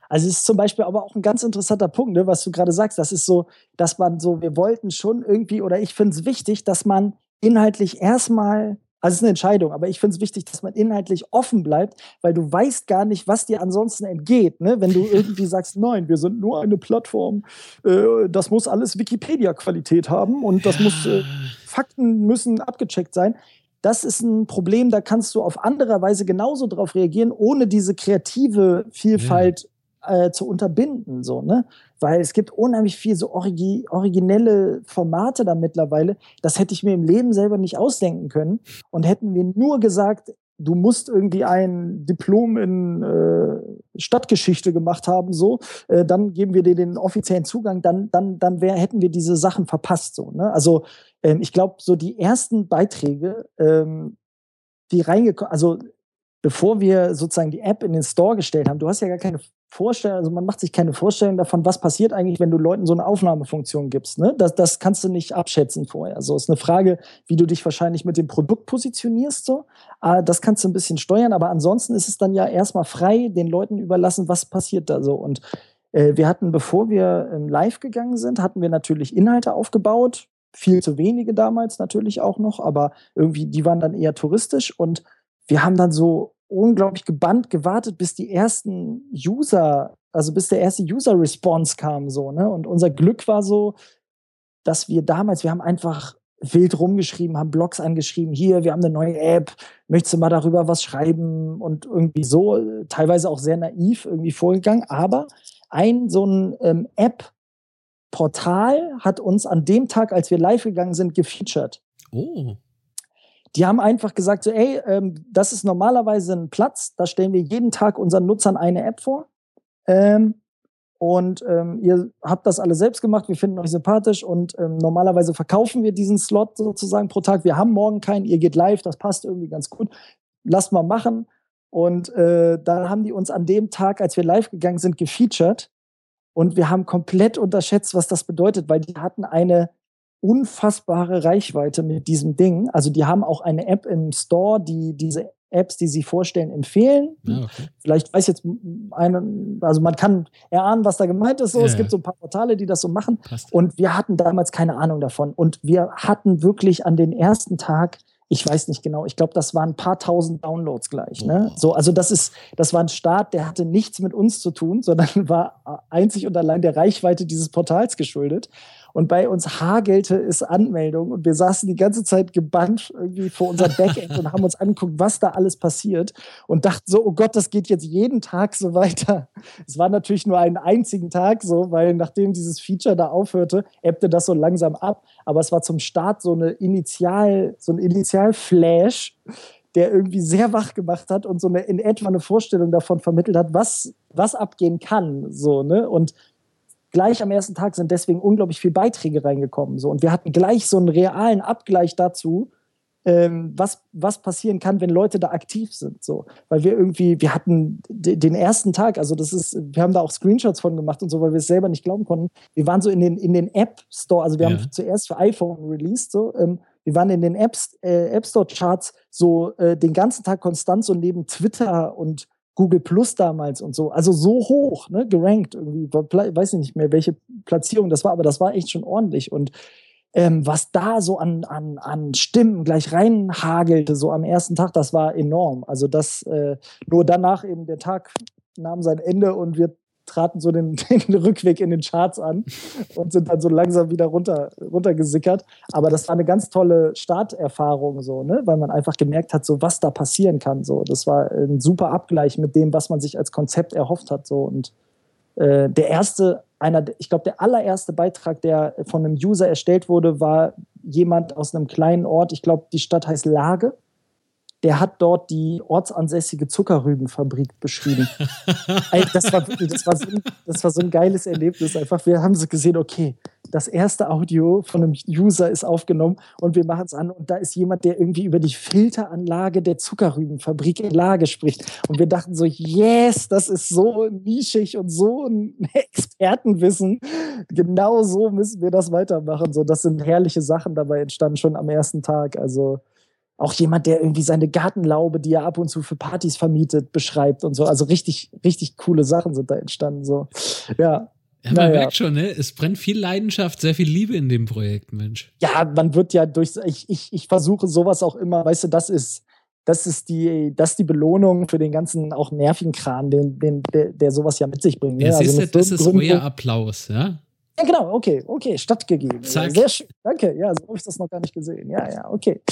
Also es ist zum Beispiel aber auch ein ganz interessanter Punkt, ne, was du gerade sagst. Das ist so, dass man so, wir wollten schon irgendwie, oder ich finde es wichtig, dass man inhaltlich erstmal Also es ist eine Entscheidung, aber ich finde es wichtig, dass man inhaltlich offen bleibt, weil du weißt gar nicht, was dir ansonsten entgeht. Ne? Wenn du irgendwie sagst, nein, wir sind nur eine Plattform, äh, das muss alles Wikipedia-Qualität haben und das muss, äh, Fakten müssen abgecheckt sein. Das ist ein Problem, da kannst du auf andere Weise genauso drauf reagieren, ohne diese kreative Vielfalt ja. Äh, zu unterbinden. So, ne? weil es gibt unheimlich viel so origi originelle Formate da mittlerweile. Das hätte ich mir im Leben selber nicht ausdenken können. Und hätten wir nur gesagt, du musst irgendwie ein Diplom in äh, Stadtgeschichte gemacht haben, so, äh, dann geben wir dir den offiziellen Zugang, dann, dann, dann wär, hätten wir diese Sachen verpasst. So, ne? Also ähm, ich glaube, so die ersten Beiträge, ähm, die reingekommen, also bevor wir sozusagen die App in den Store gestellt haben, du hast ja gar keine Vorstellung, also man macht sich keine Vorstellung davon, was passiert eigentlich, wenn du Leuten so eine Aufnahmefunktion gibst. Ne? Das, das kannst du nicht abschätzen vorher. So ist eine Frage, wie du dich wahrscheinlich mit dem Produkt positionierst. So. Ah, das kannst du ein bisschen steuern, aber ansonsten ist es dann ja erstmal frei, den Leuten überlassen, was passiert da so. Und äh, wir hatten, bevor wir ähm, live gegangen sind, hatten wir natürlich Inhalte aufgebaut. Viel zu wenige damals natürlich auch noch, aber irgendwie, die waren dann eher touristisch und wir haben dann so unglaublich gebannt gewartet, bis die ersten User, also bis der erste User-Response kam, so, ne? Und unser Glück war so, dass wir damals, wir haben einfach wild rumgeschrieben, haben Blogs angeschrieben, hier, wir haben eine neue App, möchtest du mal darüber was schreiben und irgendwie so, teilweise auch sehr naiv irgendwie vorgegangen, aber ein so ein ähm, App-Portal hat uns an dem Tag, als wir live gegangen sind, gefeatured. Oh. Die haben einfach gesagt, so, ey, ähm, das ist normalerweise ein Platz, da stellen wir jeden Tag unseren Nutzern eine App vor. Ähm, und ähm, ihr habt das alle selbst gemacht, wir finden euch sympathisch und ähm, normalerweise verkaufen wir diesen Slot sozusagen pro Tag. Wir haben morgen keinen, ihr geht live, das passt irgendwie ganz gut. Lasst mal machen. Und äh, dann haben die uns an dem Tag, als wir live gegangen sind, gefeatured. Und wir haben komplett unterschätzt, was das bedeutet, weil die hatten eine unfassbare Reichweite mit diesem Ding. Also die haben auch eine App im Store, die diese Apps, die sie vorstellen, empfehlen. Ja, okay. Vielleicht weiß jetzt eine, also man kann erahnen, was da gemeint ist. So. Ja, es gibt so ein paar Portale, die das so machen. Passt. Und wir hatten damals keine Ahnung davon. Und wir hatten wirklich an den ersten Tag ich weiß nicht genau, ich glaube, das waren ein paar tausend Downloads gleich. Ne? So, also das ist, das war ein Start, der hatte nichts mit uns zu tun, sondern war einzig und allein der Reichweite dieses Portals geschuldet. Und bei uns hagelte es Anmeldungen und wir saßen die ganze Zeit gebannt irgendwie vor unserem Backend und haben uns angeguckt, was da alles passiert und dachten so, oh Gott, das geht jetzt jeden Tag so weiter. Es war natürlich nur einen einzigen Tag so, weil nachdem dieses Feature da aufhörte, ebbte das so langsam ab. Aber es war zum Start so eine Initial, so ein Initialflash, der irgendwie sehr wach gemacht hat und so eine in etwa eine Vorstellung davon vermittelt hat, was was abgehen kann, so ne und gleich am ersten Tag sind deswegen unglaublich viele Beiträge reingekommen. So. Und wir hatten gleich so einen realen Abgleich dazu, ähm, was, was passieren kann, wenn Leute da aktiv sind. So. Weil wir irgendwie, wir hatten den ersten Tag, also das ist, wir haben da auch Screenshots von gemacht und so, weil wir es selber nicht glauben konnten. Wir waren so in den, in den App Store, also wir ja. haben zuerst für iPhone released, so, ähm, wir waren in den Apps, äh, App Store Charts so äh, den ganzen Tag konstant so neben Twitter und Google Plus damals und so, also so hoch, ne, gerankt irgendwie, weiß ich nicht mehr, welche Platzierung das war, aber das war echt schon ordentlich und ähm, was da so an, an, an Stimmen gleich reinhagelte, so am ersten Tag, das war enorm. Also das, äh, nur danach eben der Tag nahm sein Ende und wir traten so den, den, Rückweg in den Charts an und sind dann so langsam wieder runter, runtergesickert. Aber das war eine ganz tolle Starterfahrung, so, ne? weil man einfach gemerkt hat, so was da passieren kann. So. Das war ein super Abgleich mit dem, was man sich als Konzept erhofft hat. So. Und äh, der erste, einer, ich glaube, der allererste Beitrag, der von einem User erstellt wurde, war jemand aus einem kleinen Ort, ich glaube, die Stadt heißt Lage der hat dort die ortsansässige Zuckerrübenfabrik beschrieben. das, war, das, war so, das war so ein geiles Erlebnis. Einfach, wir haben so gesehen, okay, das erste Audio von einem User ist aufgenommen und wir machen es an und da ist jemand, der irgendwie über die Filteranlage der Zuckerrübenfabrik in Lage spricht. Und wir dachten so, yes, das ist so nischig und so ein Expertenwissen. Genau so müssen wir das weitermachen. So, das sind herrliche Sachen dabei entstanden schon am ersten Tag. Also auch jemand, der irgendwie seine Gartenlaube, die er ab und zu für Partys vermietet, beschreibt und so. Also richtig, richtig coole Sachen sind da entstanden. So. Ja. Ja, man naja. merkt schon, ne? Es brennt viel Leidenschaft, sehr viel Liebe in dem Projekt, Mensch. Ja, man wird ja durch, ich, ich, ich versuche sowas auch immer, weißt du, das ist, das ist die, das ist die Belohnung für den ganzen auch nervigen Kram, den, den, der, der sowas ja mit sich bringt. Ne? Ja, also das ist euer Applaus, ja? Ja, genau, okay, okay, stattgegeben. Zack. Sehr schön, danke. Ja, so habe ich das noch gar nicht gesehen. Ja, ja, okay.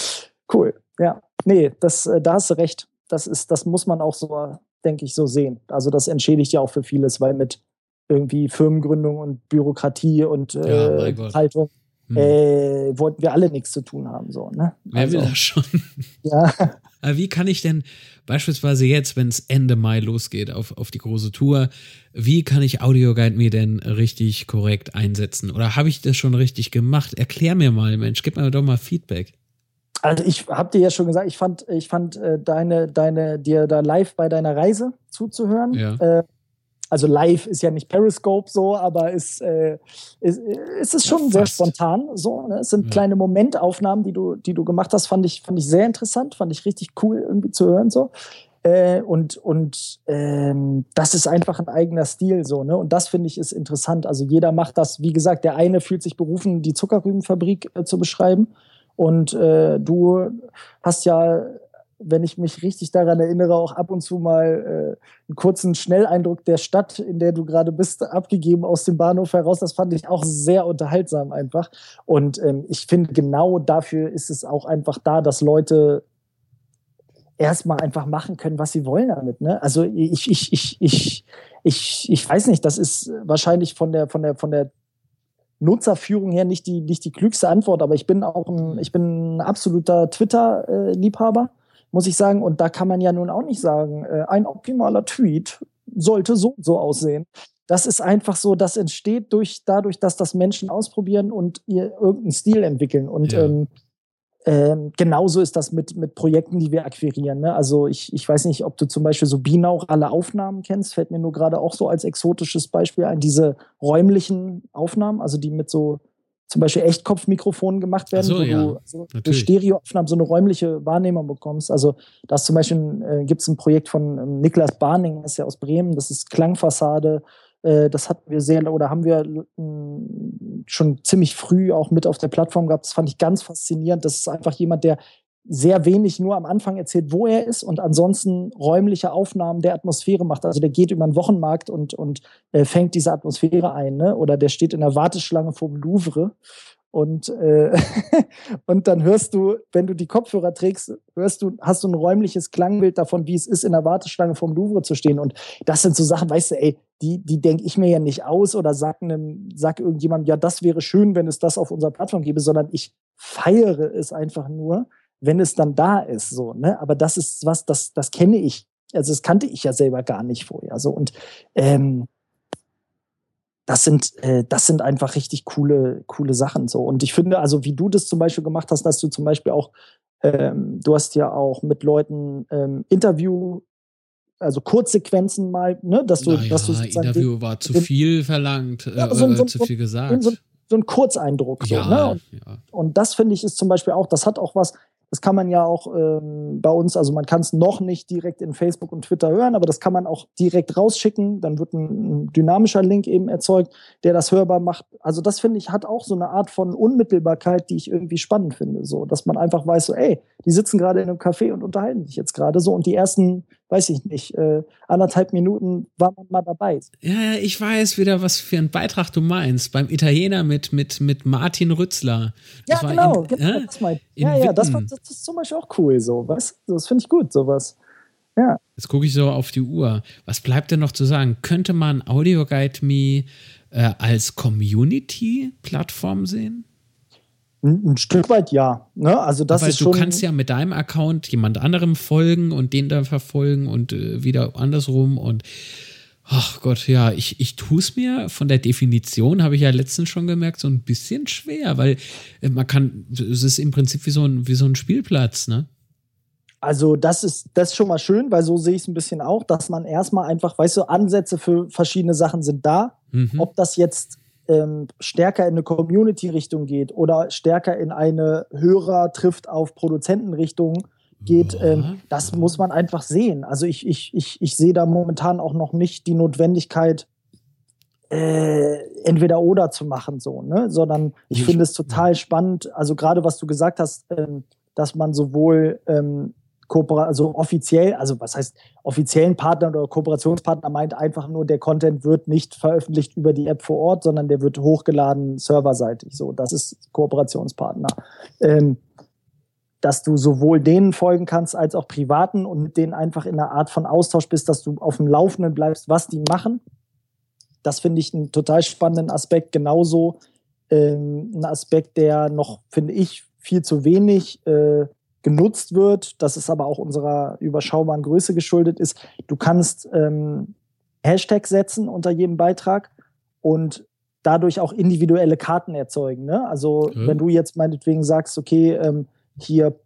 Cool. Ja, nee, das, äh, da hast du recht. Das, ist, das muss man auch so, denke ich, so sehen. Also, das entschädigt ja auch für vieles, weil mit irgendwie Firmengründung und Bürokratie und äh, ja, Haltung hm. äh, wollten wir alle nichts zu tun haben. So, ne? Wer also, will das schon? Ja. Aber wie kann ich denn beispielsweise jetzt, wenn es Ende Mai losgeht auf, auf die große Tour, wie kann ich Audioguide mir denn richtig korrekt einsetzen? Oder habe ich das schon richtig gemacht? Erklär mir mal, Mensch, gib mir doch mal Feedback. Also ich habe dir ja schon gesagt, ich fand, ich fand äh, deine, deine, dir da live bei deiner Reise zuzuhören. Ja. Äh, also live ist ja nicht Periscope so, aber ist, äh, ist, ist es schon ja, sehr spontan so. Ne? Es sind ja. kleine Momentaufnahmen, die du, die du gemacht hast, fand ich, fand ich sehr interessant, fand ich richtig cool irgendwie zu hören so. Äh, und und ähm, das ist einfach ein eigener Stil so, ne? Und das finde ich ist interessant. Also jeder macht das, wie gesagt, der eine fühlt sich berufen, die Zuckerrübenfabrik äh, zu beschreiben. Und äh, du hast ja wenn ich mich richtig daran erinnere, auch ab und zu mal äh, einen kurzen Schnelleindruck der Stadt, in der du gerade bist, abgegeben aus dem Bahnhof heraus. Das fand ich auch sehr unterhaltsam einfach. Und ähm, ich finde, genau dafür ist es auch einfach da, dass Leute erstmal einfach machen können, was sie wollen damit. Ne? Also ich, ich, ich, ich, ich, ich weiß nicht, das ist wahrscheinlich von der, von der, von der Nutzerführung her nicht die, nicht die klügste Antwort, aber ich bin auch ein, ich bin ein absoluter Twitter-Liebhaber muss ich sagen. Und da kann man ja nun auch nicht sagen, äh, ein optimaler Tweet sollte so, so aussehen. Das ist einfach so, das entsteht durch, dadurch, dass das Menschen ausprobieren und ihr irgendeinen Stil entwickeln. Und ja. ähm, ähm, genauso ist das mit, mit Projekten, die wir akquirieren. Ne? Also ich, ich weiß nicht, ob du zum Beispiel so Binauch alle Aufnahmen kennst, fällt mir nur gerade auch so als exotisches Beispiel ein, diese räumlichen Aufnahmen, also die mit so zum Beispiel Echtkopfmikrofonen gemacht werden, so, wo ja. du also durch Stereoaufnahmen so eine räumliche Wahrnehmung bekommst. Also da ist zum Beispiel äh, gibt es ein Projekt von ähm, Niklas Barning, das ist ja aus Bremen, das ist Klangfassade. Äh, das hatten wir sehr oder haben wir äh, schon ziemlich früh auch mit auf der Plattform gehabt. Das fand ich ganz faszinierend. Das ist einfach jemand, der sehr wenig nur am Anfang erzählt, wo er ist und ansonsten räumliche Aufnahmen der Atmosphäre macht. Also der geht über den Wochenmarkt und, und äh, fängt diese Atmosphäre ein. Ne? Oder der steht in der Warteschlange vor dem Louvre und, äh, und dann hörst du, wenn du die Kopfhörer trägst, hörst du, hast du ein räumliches Klangbild davon, wie es ist, in der Warteschlange vom Louvre zu stehen. Und das sind so Sachen, weißt du, ey, die, die denke ich mir ja nicht aus oder sag, einem, sag irgendjemandem, ja, das wäre schön, wenn es das auf unserer Plattform gäbe, sondern ich feiere es einfach nur, wenn es dann da ist, so, ne? Aber das ist was, das, das kenne ich. Also das kannte ich ja selber gar nicht vorher. So und ähm, das sind, äh, das sind einfach richtig coole, coole Sachen. So. Und ich finde, also wie du das zum Beispiel gemacht hast, dass du zum Beispiel auch, ähm, du hast ja auch mit Leuten ähm, Interview, also Kurzsequenzen mal, ne, dass du, naja, dass du Interview war zu viel verlangt, äh, ja, so, so, zu viel gesagt. So, ein Kurzeindruck. Ja, ne? und, ja. und das finde ich ist zum Beispiel auch, das hat auch was, das kann man ja auch ähm, bei uns, also man kann es noch nicht direkt in Facebook und Twitter hören, aber das kann man auch direkt rausschicken. Dann wird ein, ein dynamischer Link eben erzeugt, der das hörbar macht. Also das finde ich hat auch so eine Art von Unmittelbarkeit, die ich irgendwie spannend finde. So, dass man einfach weiß, so, ey, die sitzen gerade in einem Café und unterhalten sich jetzt gerade so und die ersten weiß ich nicht, äh, anderthalb Minuten war man mal dabei. Ja, ja, ich weiß wieder, was für ein Beitrag du meinst. Beim Italiener mit, mit, mit Martin Rützler. Das ja, genau, in, genau äh, das mein, Ja, ja, das, war, das ist zum Beispiel auch cool, so, was? Das finde ich gut, sowas. Ja. Jetzt gucke ich so auf die Uhr. Was bleibt denn noch zu sagen? Könnte man Audio Guide Me äh, als Community-Plattform sehen? Ein, Stück weit ja. Ne? Also das Weil ist du schon kannst ja mit deinem Account jemand anderem folgen und den dann verfolgen und äh, wieder andersrum und ach Gott, ja, ich, ich tue es mir von der Definition, habe ich ja letztens schon gemerkt, so ein bisschen schwer, weil äh, man kann, es ist im Prinzip wie so ein, wie so ein Spielplatz, ne? Also das ist das ist schon mal schön, weil so sehe ich es ein bisschen auch, dass man erstmal einfach, weißt du, Ansätze für verschiedene Sachen sind da. Mhm. Ob das jetzt ähm, stärker in eine Community-Richtung geht oder stärker in eine Hörer trifft auf Produzentenrichtung geht, ähm, das muss man einfach sehen. Also ich, ich, ich, ich sehe da momentan auch noch nicht die Notwendigkeit, äh, entweder oder zu machen, so, ne? Sondern ich finde es total spannend, also gerade was du gesagt hast, ähm, dass man sowohl ähm, also offiziell, also was heißt offiziellen Partner oder Kooperationspartner meint einfach nur, der Content wird nicht veröffentlicht über die App vor Ort, sondern der wird hochgeladen serverseitig. So, das ist Kooperationspartner. Ähm, dass du sowohl denen folgen kannst als auch privaten und mit denen einfach in einer Art von Austausch bist, dass du auf dem Laufenden bleibst, was die machen. Das finde ich einen total spannenden Aspekt. Genauso ähm, ein Aspekt, der noch, finde ich, viel zu wenig äh, genutzt wird. Das ist aber auch unserer überschaubaren Größe geschuldet ist. Du kannst ähm, Hashtag setzen unter jedem Beitrag und dadurch auch individuelle Karten erzeugen. Ne? Also mhm. wenn du jetzt meinetwegen sagst, okay, ähm, hier,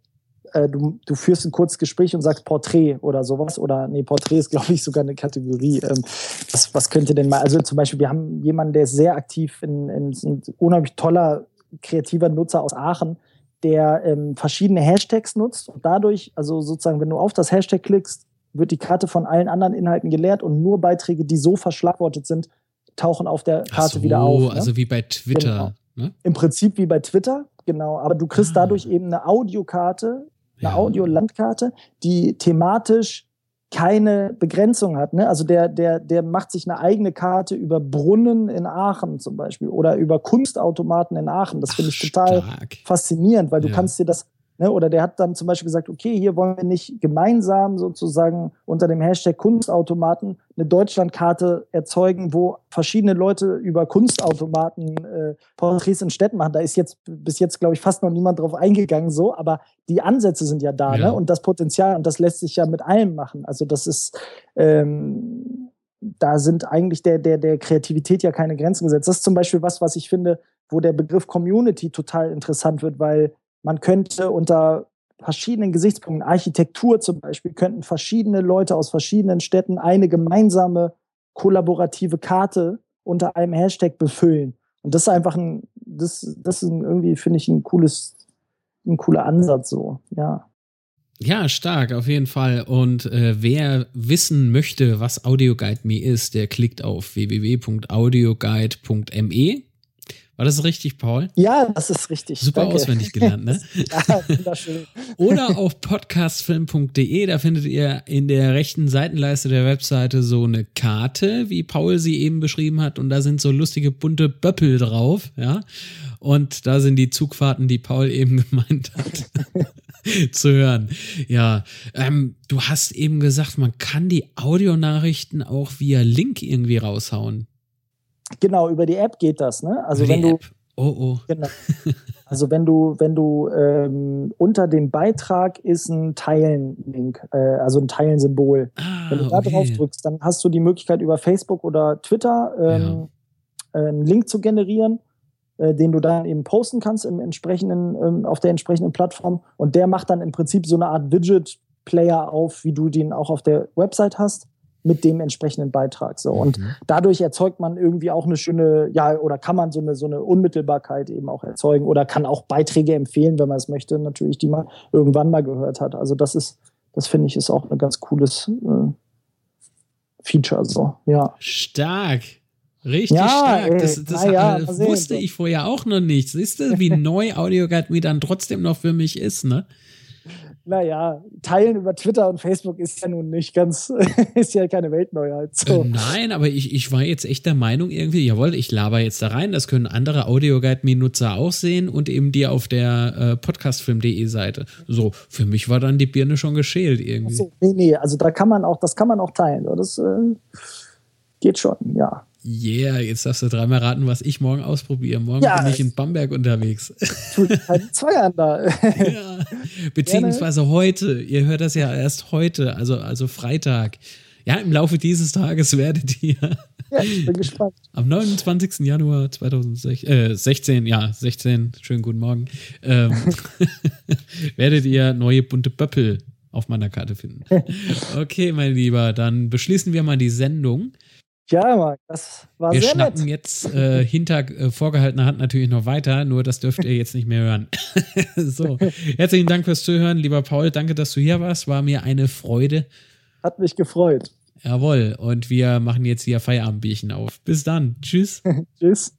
äh, du, du führst ein kurzes Gespräch und sagst Porträt oder sowas. Oder nee, Porträt ist, glaube ich, sogar eine Kategorie. Ähm, was, was könnte denn mal, also zum Beispiel, wir haben jemanden, der ist sehr aktiv in, in, in ein unheimlich toller, kreativer Nutzer aus Aachen, der ähm, verschiedene Hashtags nutzt und dadurch, also sozusagen, wenn du auf das Hashtag klickst, wird die Karte von allen anderen Inhalten geleert und nur Beiträge, die so verschlagwortet sind, tauchen auf der Karte so, wieder auf. Ne? Also wie bei Twitter. Genau. Ne? Im Prinzip wie bei Twitter, Genau, aber du kriegst ah. dadurch eben eine Audiokarte, eine ja. Audiolandkarte, die thematisch keine Begrenzung hat. Ne? Also der, der, der macht sich eine eigene Karte über Brunnen in Aachen zum Beispiel oder über Kunstautomaten in Aachen. Das finde ich total stark. faszinierend, weil du ja. kannst dir das Ne? Oder der hat dann zum Beispiel gesagt, okay, hier wollen wir nicht gemeinsam sozusagen unter dem Hashtag Kunstautomaten eine Deutschlandkarte erzeugen, wo verschiedene Leute über Kunstautomaten äh, Porträts in Städten machen. Da ist jetzt bis jetzt, glaube ich, fast noch niemand drauf eingegangen, so, aber die Ansätze sind ja da, ja. Ne? Und das Potenzial, und das lässt sich ja mit allem machen. Also das ist ähm, da sind eigentlich der, der, der Kreativität ja keine Grenzen gesetzt. Das ist zum Beispiel was, was ich finde, wo der Begriff Community total interessant wird, weil man könnte unter verschiedenen Gesichtspunkten, Architektur zum Beispiel, könnten verschiedene Leute aus verschiedenen Städten eine gemeinsame kollaborative Karte unter einem Hashtag befüllen. Und das ist einfach ein, das, das ist irgendwie, finde ich, ein cooles, ein cooler Ansatz so, ja. Ja, stark, auf jeden Fall. Und äh, wer wissen möchte, was AudioGuide Me ist, der klickt auf www.audioguide.me war das richtig, Paul? Ja, das ist richtig. Super Danke. auswendig gelernt, ne? ja, wunderschön. Oder auf podcastfilm.de, da findet ihr in der rechten Seitenleiste der Webseite so eine Karte, wie Paul sie eben beschrieben hat. Und da sind so lustige bunte Böppel drauf, ja. Und da sind die Zugfahrten, die Paul eben gemeint hat. zu hören. Ja, ähm, du hast eben gesagt, man kann die Audionachrichten auch via Link irgendwie raushauen. Genau, über die App geht das, ne? Also wenn du. Oh, oh. Genau. Also wenn du, wenn du ähm, unter dem Beitrag ist ein Teilen-Link, äh, also ein Teilen-Symbol. Ah, wenn du da okay. drauf drückst, dann hast du die Möglichkeit über Facebook oder Twitter ähm, ja. äh, einen Link zu generieren, äh, den du dann eben posten kannst im entsprechenden, ähm, auf der entsprechenden Plattform. Und der macht dann im Prinzip so eine Art Widget-Player auf, wie du den auch auf der Website hast mit dem entsprechenden Beitrag. So. Und mhm. dadurch erzeugt man irgendwie auch eine schöne, ja, oder kann man so eine, so eine Unmittelbarkeit eben auch erzeugen oder kann auch Beiträge empfehlen, wenn man es möchte, natürlich, die man irgendwann mal gehört hat. Also das ist, das finde ich, ist auch ein ganz cooles äh, Feature. So, ja. Stark. Richtig ja, stark. Das, das ja, hat, wusste ich vorher auch noch nicht. Siehst du, wie neu Audio Guide mir dann trotzdem noch für mich ist, ne? Naja, teilen über Twitter und Facebook ist ja nun nicht ganz, ist ja keine Weltneuheit. So. Äh, nein, aber ich, ich war jetzt echt der Meinung irgendwie, jawohl, ich laber jetzt da rein, das können andere Audioguide-Me-Nutzer auch sehen und eben dir auf der äh, podcastfilm.de Seite. So, für mich war dann die Birne schon geschält irgendwie. So, nee, nee, also da kann man auch, das kann man auch teilen. Das äh, geht schon, ja. Yeah, jetzt darfst du dreimal raten, was ich morgen ausprobiere. Morgen ja, bin ich in Bamberg unterwegs. Tut zwei an da. ja, beziehungsweise Gerne. heute. Ihr hört das ja erst heute, also, also Freitag. Ja, im Laufe dieses Tages werdet ihr. Ja, ich bin gespannt. Am 29. Januar 2016, äh, 16, ja, 16, schönen guten Morgen, ähm, werdet ihr neue bunte Böppel auf meiner Karte finden. Okay, mein Lieber, dann beschließen wir mal die Sendung. Ja, Marc, das war Wir sehr schnacken nett. jetzt äh, hinter äh, vorgehaltener Hand natürlich noch weiter, nur das dürft ihr jetzt nicht mehr hören. so, herzlichen Dank fürs Zuhören, lieber Paul. Danke, dass du hier warst. War mir eine Freude. Hat mich gefreut. Jawohl. Und wir machen jetzt hier Feierabendbierchen auf. Bis dann. Tschüss. Tschüss.